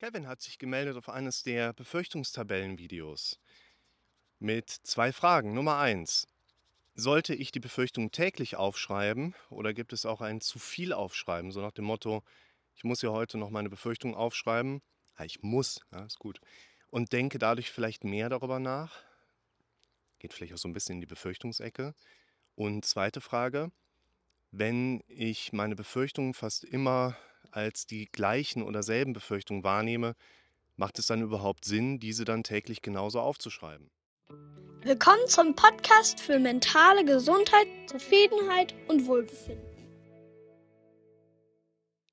Kevin hat sich gemeldet auf eines der Befürchtungstabellenvideos mit zwei Fragen. Nummer eins: Sollte ich die Befürchtung täglich aufschreiben oder gibt es auch ein zu viel Aufschreiben? So nach dem Motto, ich muss ja heute noch meine Befürchtung aufschreiben. Ja, ich muss, ja, ist gut. Und denke dadurch vielleicht mehr darüber nach. Geht vielleicht auch so ein bisschen in die Befürchtungsecke. Und zweite Frage, wenn ich meine Befürchtungen fast immer als die gleichen oder selben Befürchtungen wahrnehme, macht es dann überhaupt Sinn, diese dann täglich genauso aufzuschreiben? Willkommen zum Podcast für mentale Gesundheit, Zufriedenheit und Wohlbefinden.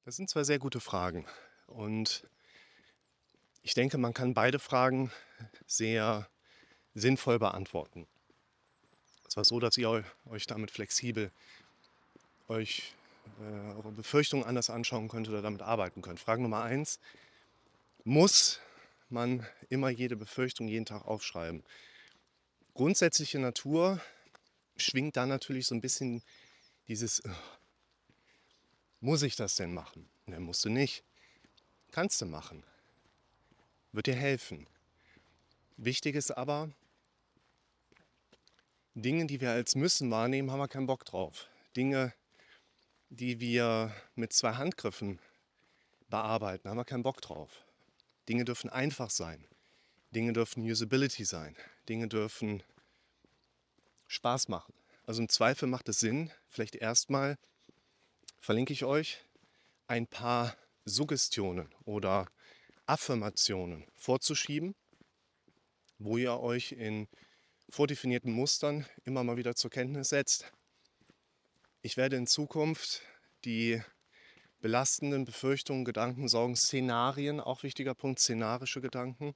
Das sind zwei sehr gute Fragen. Und ich denke, man kann beide Fragen sehr sinnvoll beantworten. Es war so, dass ihr euch damit flexibel euch äh, eure Befürchtungen anders anschauen könnt oder damit arbeiten könnt. Frage Nummer eins: Muss man immer jede Befürchtung jeden Tag aufschreiben? Grundsätzliche Natur schwingt da natürlich so ein bisschen dieses, muss ich das denn machen? Ne, musst du nicht. Kannst du machen. Wird dir helfen. Wichtig ist aber, Dinge, die wir als müssen wahrnehmen, haben wir keinen Bock drauf. Dinge, die wir mit zwei Handgriffen bearbeiten, haben wir keinen Bock drauf. Dinge dürfen einfach sein. Dinge dürfen Usability sein. Dinge dürfen Spaß machen. Also im Zweifel macht es Sinn, vielleicht erstmal verlinke ich euch ein paar Suggestionen oder Affirmationen vorzuschieben, wo ihr euch in vordefinierten Mustern immer mal wieder zur Kenntnis setzt, ich werde in Zukunft die belastenden Befürchtungen, Gedanken, Sorgen, Szenarien, auch wichtiger Punkt, szenarische Gedanken,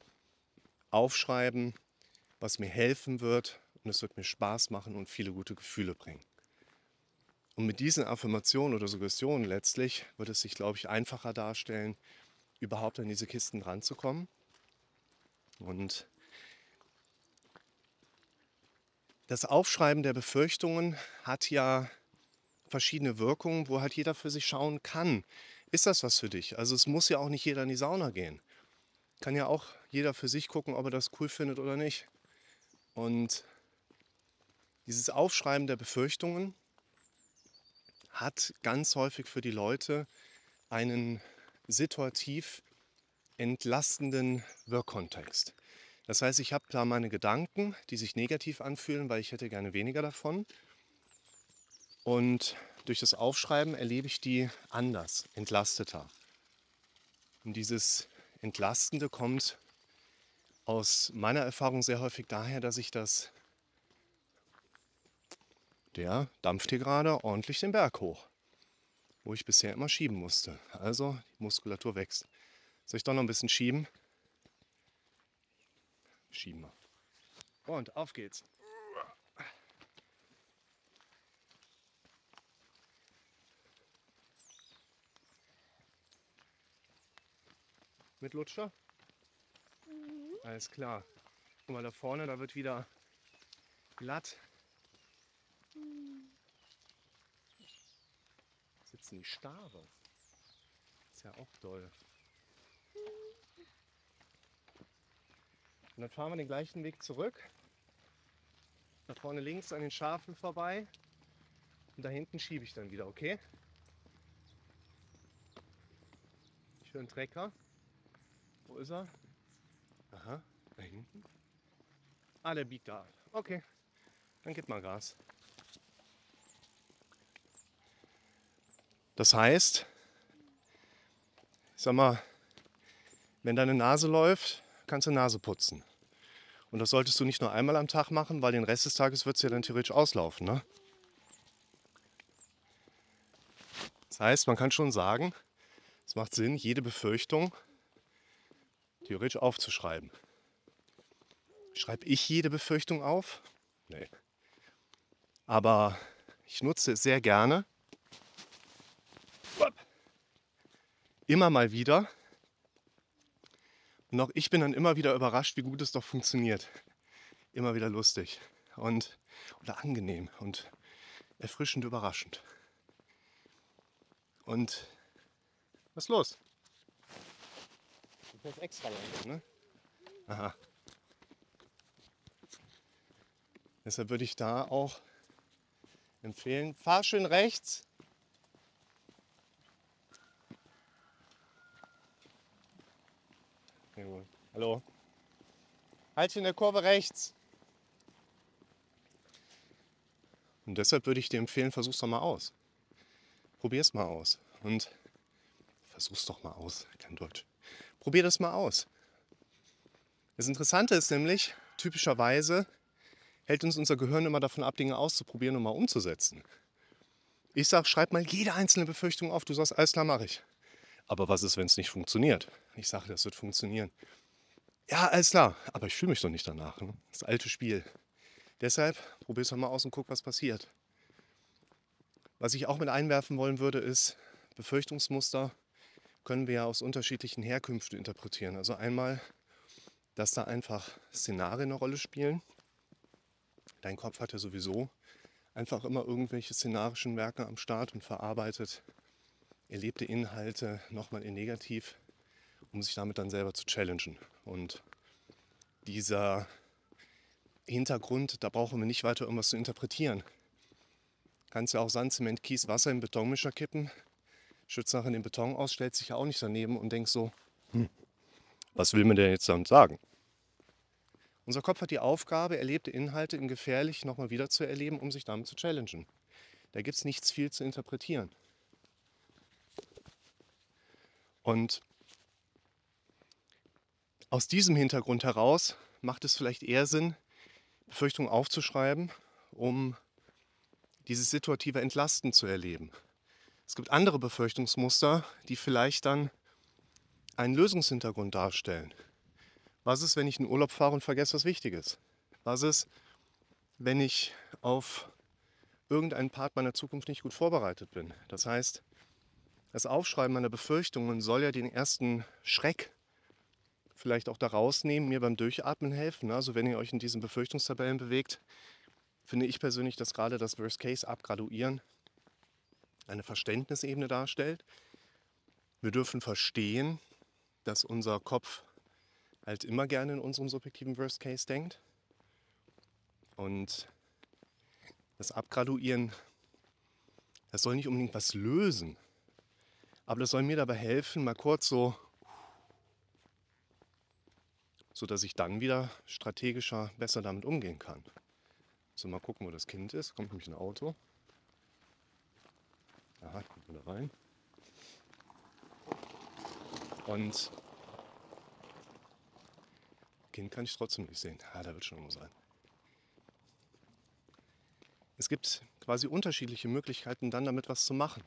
aufschreiben, was mir helfen wird und es wird mir Spaß machen und viele gute Gefühle bringen. Und mit diesen Affirmationen oder Suggestionen letztlich wird es sich, glaube ich, einfacher darstellen, überhaupt an diese Kisten ranzukommen. Und das Aufschreiben der Befürchtungen hat ja verschiedene Wirkungen, wo halt jeder für sich schauen kann. Ist das was für dich? Also es muss ja auch nicht jeder in die Sauna gehen. Kann ja auch jeder für sich gucken, ob er das cool findet oder nicht. Und dieses Aufschreiben der Befürchtungen hat ganz häufig für die Leute einen situativ entlastenden Wirkkontext. Das heißt, ich habe da meine Gedanken, die sich negativ anfühlen, weil ich hätte gerne weniger davon. Und durch das Aufschreiben erlebe ich die anders, entlasteter. Und dieses Entlastende kommt aus meiner Erfahrung sehr häufig daher, dass ich das, der dampft hier gerade ordentlich den Berg hoch, wo ich bisher immer schieben musste. Also die Muskulatur wächst. Soll ich doch noch ein bisschen schieben? Schieben wir. Und auf geht's. Mit Lutscher? Mhm. Alles klar. Guck mal da vorne, da wird wieder glatt. Mhm. Sitzen die Stare. Ist ja auch toll. Und dann fahren wir den gleichen Weg zurück. Da vorne links an den Schafen vorbei. Und da hinten schiebe ich dann wieder, okay? Einen Trecker. Ist er? Aha, da hinten. Ah, der biegt da. Okay, dann gib mal Gas. Das heißt, ich sag mal, wenn deine Nase läuft, kannst du Nase putzen. Und das solltest du nicht nur einmal am Tag machen, weil den Rest des Tages wird es ja dann theoretisch auslaufen. Ne? Das heißt, man kann schon sagen, es macht Sinn, jede Befürchtung theoretisch aufzuschreiben. Schreibe ich jede Befürchtung auf? Nee. Aber ich nutze es sehr gerne. Immer mal wieder. Und auch ich bin dann immer wieder überrascht, wie gut es doch funktioniert. Immer wieder lustig und oder angenehm und erfrischend überraschend. Und was ist los? Fährst extra lang, ne? Aha. Deshalb würde ich da auch empfehlen, fahr schön rechts. Jawohl. Hallo. Halt in der Kurve rechts. Und deshalb würde ich dir empfehlen, versuch's doch mal aus. Probier's mal aus. Und versuch's doch mal aus. Kein Deutsch. Probier das mal aus. Das Interessante ist nämlich, typischerweise hält uns unser Gehirn immer davon ab, Dinge auszuprobieren und mal umzusetzen. Ich sage, schreib mal jede einzelne Befürchtung auf. Du sagst, alles klar, mache ich. Aber was ist, wenn es nicht funktioniert? Ich sage, das wird funktionieren. Ja, alles klar, aber ich fühle mich doch nicht danach. Ne? Das alte Spiel. Deshalb probier es doch mal aus und guck, was passiert. Was ich auch mit einwerfen wollen würde, ist, Befürchtungsmuster können wir ja aus unterschiedlichen Herkünften interpretieren. Also einmal, dass da einfach Szenarien eine Rolle spielen. Dein Kopf hat ja sowieso einfach immer irgendwelche szenarischen Werke am Start und verarbeitet erlebte Inhalte nochmal in negativ, um sich damit dann selber zu challengen. Und dieser Hintergrund, da brauchen wir nicht weiter irgendwas zu interpretieren. Kannst ja auch Sand, Zement, Kies, Wasser in Betonmischer kippen, schützt nachher den Beton aus, stellt sich ja auch nicht daneben und denkt so, hm, was will mir der jetzt damit sagen? Unser Kopf hat die Aufgabe, erlebte Inhalte im Gefährlich nochmal wieder zu erleben, um sich damit zu challengen. Da gibt es nichts viel zu interpretieren. Und aus diesem Hintergrund heraus macht es vielleicht eher Sinn, Befürchtungen aufzuschreiben, um dieses situative Entlasten zu erleben. Es gibt andere Befürchtungsmuster, die vielleicht dann einen Lösungshintergrund darstellen. Was ist, wenn ich in Urlaub fahre und vergesse was Wichtiges? Was ist, wenn ich auf irgendeinen Part meiner Zukunft nicht gut vorbereitet bin? Das heißt, das Aufschreiben meiner Befürchtungen soll ja den ersten Schreck vielleicht auch da rausnehmen, mir beim Durchatmen helfen. Also wenn ihr euch in diesen Befürchtungstabellen bewegt, finde ich persönlich, dass gerade das Worst Case abgraduieren eine Verständnisebene darstellt. Wir dürfen verstehen, dass unser Kopf halt immer gerne in unserem subjektiven Worst Case denkt. Und das Abgraduieren, das soll nicht unbedingt was lösen, aber das soll mir dabei helfen, mal kurz so, so dass ich dann wieder strategischer besser damit umgehen kann. So, mal gucken, wo das Kind ist. Kommt nämlich ein Auto. Aha, kommt wieder rein. Und Kind kann ich trotzdem nicht sehen. Ah, da wird schon irgendwo sein. Es gibt quasi unterschiedliche Möglichkeiten, dann damit was zu machen.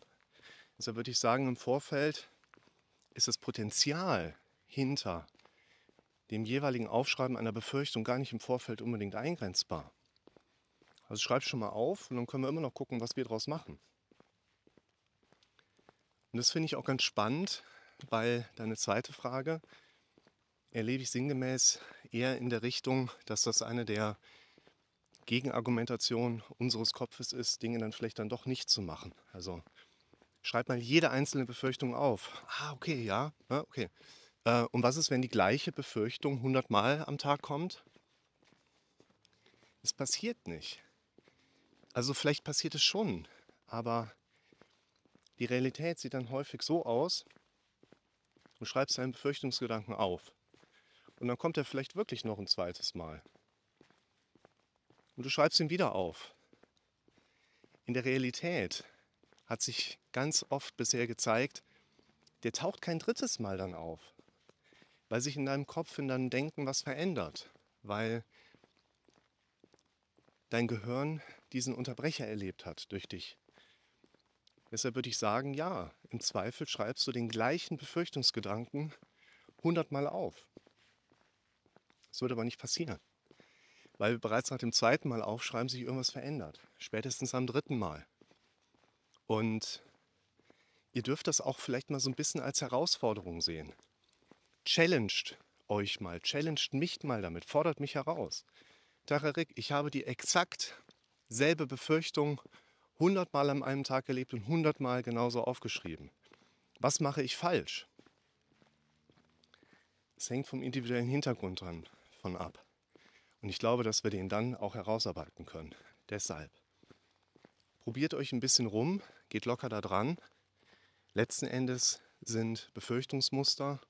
Deshalb würde ich sagen, im Vorfeld ist das Potenzial hinter dem jeweiligen Aufschreiben einer Befürchtung gar nicht im Vorfeld unbedingt eingrenzbar. Also schreib schon mal auf und dann können wir immer noch gucken, was wir daraus machen. Und das finde ich auch ganz spannend, weil deine zweite Frage erlebe ich sinngemäß eher in der Richtung, dass das eine der Gegenargumentationen unseres Kopfes ist, Dinge dann vielleicht dann doch nicht zu machen. Also schreib mal jede einzelne Befürchtung auf. Ah, okay, ja, ja okay. Äh, und was ist, wenn die gleiche Befürchtung 100 Mal am Tag kommt? Es passiert nicht. Also vielleicht passiert es schon, aber die Realität sieht dann häufig so aus, du schreibst deinen Befürchtungsgedanken auf und dann kommt er vielleicht wirklich noch ein zweites Mal. Und du schreibst ihn wieder auf. In der Realität hat sich ganz oft bisher gezeigt, der taucht kein drittes Mal dann auf, weil sich in deinem Kopf, in deinem Denken was verändert, weil dein Gehirn diesen Unterbrecher erlebt hat durch dich. Deshalb würde ich sagen, ja, im Zweifel schreibst du den gleichen Befürchtungsgedanken hundertmal auf. Das wird aber nicht passieren, weil bereits nach dem zweiten Mal aufschreiben sich irgendwas verändert, spätestens am dritten Mal. Und ihr dürft das auch vielleicht mal so ein bisschen als Herausforderung sehen. Challenged euch mal, challenged mich mal damit, fordert mich heraus. Tacharik, ich habe die exakt selbe Befürchtung 100 Mal an einem Tag erlebt und 100 Mal genauso aufgeschrieben. Was mache ich falsch? Es hängt vom individuellen Hintergrund dran von ab. Und ich glaube, dass wir den dann auch herausarbeiten können. Deshalb probiert euch ein bisschen rum, geht locker da dran. Letzten Endes sind Befürchtungsmuster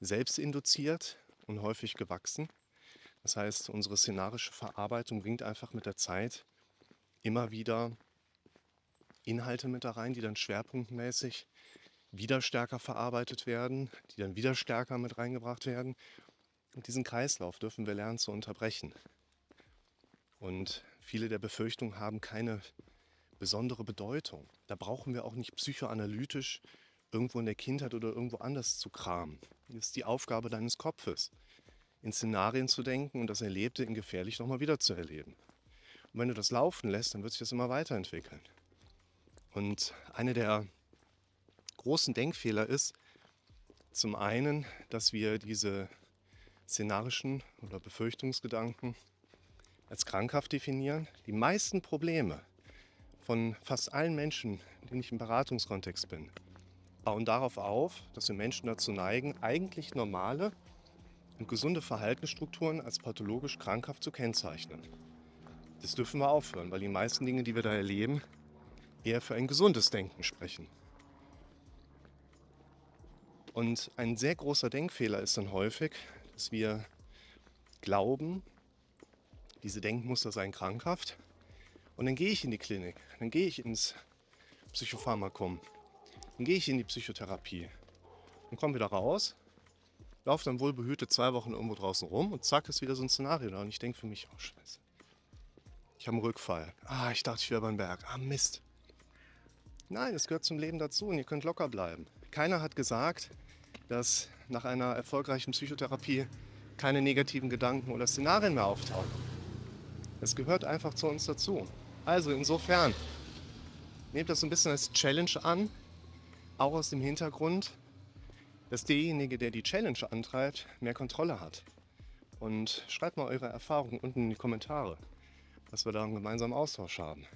selbst induziert und häufig gewachsen. Das heißt, unsere szenarische Verarbeitung bringt einfach mit der Zeit immer wieder Inhalte mit da rein, die dann schwerpunktmäßig wieder stärker verarbeitet werden, die dann wieder stärker mit reingebracht werden. Und diesen Kreislauf dürfen wir lernen zu unterbrechen. Und viele der Befürchtungen haben keine besondere Bedeutung. Da brauchen wir auch nicht psychoanalytisch irgendwo in der Kindheit oder irgendwo anders zu kramen. Das ist die Aufgabe deines Kopfes, in Szenarien zu denken und das Erlebte in gefährlich nochmal wieder zu erleben. Und wenn du das laufen lässt, dann wird sich das immer weiterentwickeln. Und eine der großen Denkfehler ist zum einen, dass wir diese szenarischen oder Befürchtungsgedanken als krankhaft definieren. Die meisten Probleme von fast allen Menschen, denen ich im Beratungskontext bin, bauen darauf auf, dass wir Menschen dazu neigen, eigentlich normale und gesunde Verhaltensstrukturen als pathologisch krankhaft zu kennzeichnen. Das dürfen wir aufhören, weil die meisten Dinge, die wir da erleben, eher für ein gesundes Denken sprechen. Und ein sehr großer Denkfehler ist dann häufig, dass wir glauben, diese Denkmuster seien krankhaft. Und dann gehe ich in die Klinik, dann gehe ich ins Psychopharmakum, dann gehe ich in die Psychotherapie und komme wieder raus, laufe dann wohlbehütet zwei Wochen irgendwo draußen rum und zack ist wieder so ein Szenario da. Und ich denke für mich, oh Scheiße. Ich habe einen Rückfall. Ah, ich dachte, ich wäre beim Berg. Ah, Mist. Nein, es gehört zum Leben dazu und ihr könnt locker bleiben. Keiner hat gesagt, dass nach einer erfolgreichen Psychotherapie keine negativen Gedanken oder Szenarien mehr auftauchen. Es gehört einfach zu uns dazu. Also insofern, nehmt das so ein bisschen als Challenge an, auch aus dem Hintergrund, dass derjenige, der die Challenge antreibt, mehr Kontrolle hat. Und schreibt mal eure Erfahrungen unten in die Kommentare, dass wir da einen gemeinsamen Austausch haben.